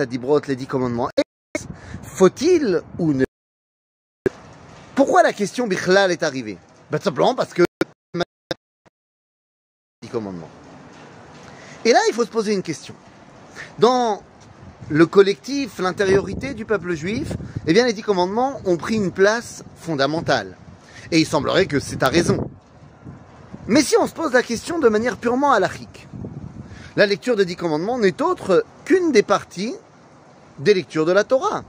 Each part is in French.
à Dibrot, les dix commandements, faut-il ou ne Pourquoi la question Bichlal est arrivée? Ben, simplement parce que dix commandements. Et là, il faut se poser une question. Dans le collectif, l'intériorité du peuple juif, eh bien, les dix commandements ont pris une place fondamentale. Et il semblerait que c'est à raison. Mais si on se pose la question de manière purement halachique, la lecture des dix commandements n'est autre des parties des lectures de la Torah.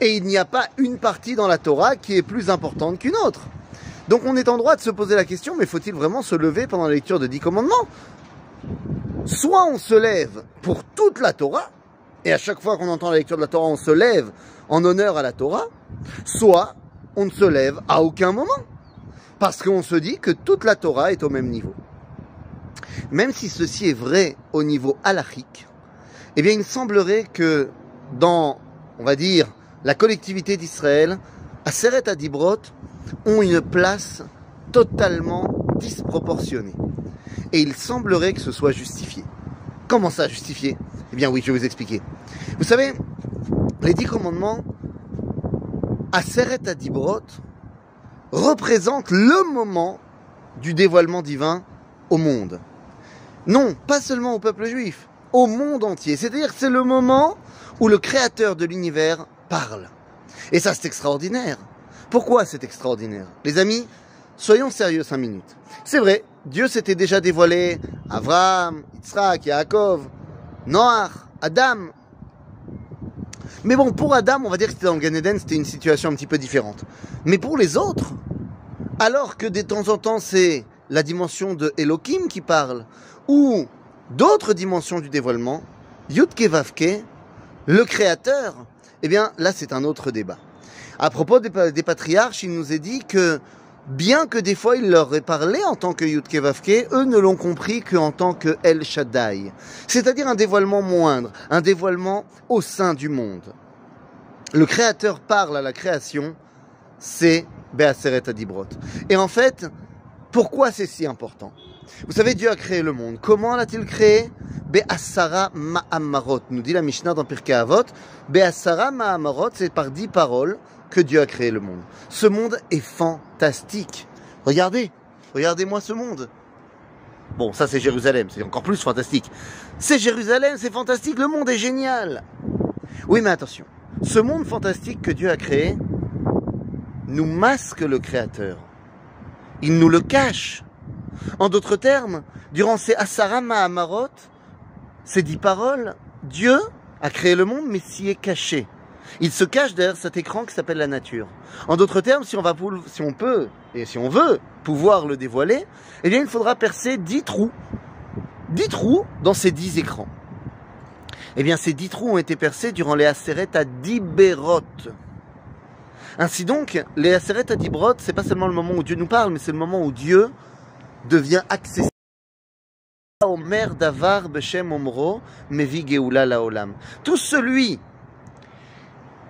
Et il n'y a pas une partie dans la Torah qui est plus importante qu'une autre. Donc on est en droit de se poser la question, mais faut-il vraiment se lever pendant la lecture des dix commandements? Soit on se lève pour toute la Torah, et à chaque fois qu'on entend la lecture de la Torah, on se lève en honneur à la Torah, soit on ne se lève à aucun moment, parce qu'on se dit que toute la Torah est au même niveau. Même si ceci est vrai au niveau halachique, eh bien il semblerait que dans, on va dire, la collectivité d'Israël, Aseret Adibrot ont une place totalement disproportionnée. Et il semblerait que ce soit justifié. Comment ça justifié? Eh bien oui, je vais vous expliquer. Vous savez, les dix commandements, Aseret Adibrot, représentent le moment du dévoilement divin au monde. Non, pas seulement au peuple juif, au monde entier. C'est-à-dire c'est le moment où le créateur de l'univers parle. Et ça, c'est extraordinaire. Pourquoi c'est extraordinaire? Les amis, soyons sérieux cinq minutes. C'est vrai, Dieu s'était déjà dévoilé à Abraham, Yitzhak, Yaakov, Noach, Adam. Mais bon, pour Adam, on va dire que c'était dans le Gan Eden, c'était une situation un petit peu différente. Mais pour les autres, alors que de temps en temps c'est la dimension de Elohim qui parle, ou d'autres dimensions du dévoilement, Yudke Vavke, le créateur, eh bien là c'est un autre débat. À propos des, patriarches, il nous est dit que bien que des fois il leur ait parlé en tant que Yudke Vavke, eux ne l'ont compris qu'en tant que El Shaddai. C'est-à-dire un dévoilement moindre, un dévoilement au sein du monde. Le créateur parle à la création, c'est Be'aseret Adibrot. Et en fait, pourquoi c'est si important? Vous savez, Dieu a créé le monde. Comment l'a-t-il créé? Be'asara ma'amarot. Nous dit la Mishnah dans Pirkei Avot. Be'asara ma'amarot, c'est par dix paroles que Dieu a créé le monde. Ce monde est fantastique. Regardez, regardez-moi ce monde. Bon, ça c'est Jérusalem, c'est encore plus fantastique. C'est Jérusalem, c'est fantastique, le monde est génial. Oui, mais attention, ce monde fantastique que Dieu a créé nous masque le Créateur. Il nous le cache. En d'autres termes, durant ces Asara Mahamarot, ces dix paroles, Dieu a créé le monde, mais s'y est caché. Il se cache derrière cet écran qui s'appelle la nature. En d'autres termes, si on, va, si on peut, et si on veut pouvoir le dévoiler, eh bien, il faudra percer dix trous. Dix trous dans ces dix écrans. Eh bien, ces dix trous ont été percés durant les Aseret à Diberot. Ainsi donc, les Aseret à Dibrot, c'est pas seulement le moment où Dieu nous parle, mais c'est le moment où Dieu devient accessible. Omer Davar Beshem Omro Mevi Geoula Laolam. Tout celui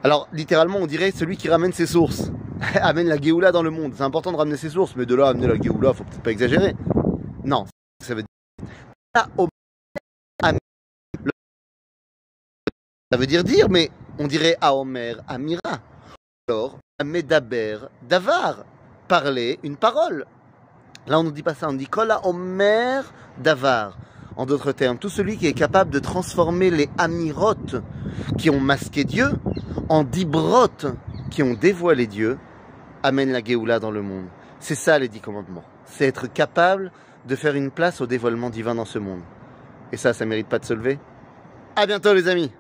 alors, littéralement, on dirait celui qui ramène ses sources. amène la Géoula dans le monde. C'est important de ramener ses sources, mais de là amener la Géoula, faut peut-être pas exagérer. Non, ça veut dire. Ça veut dire dire, mais on dirait Aomer Amira. Alors, Medaber Davar. Parler une parole. Là, on ne dit pas ça, on dit Kola Omer Davar. En d'autres termes, tout celui qui est capable de transformer les amirotes qui ont masqué Dieu en dibrotes qui ont dévoilé Dieu, amène la Géoula dans le monde. C'est ça les dix commandements. C'est être capable de faire une place au dévoilement divin dans ce monde. Et ça, ça mérite pas de se lever À bientôt les amis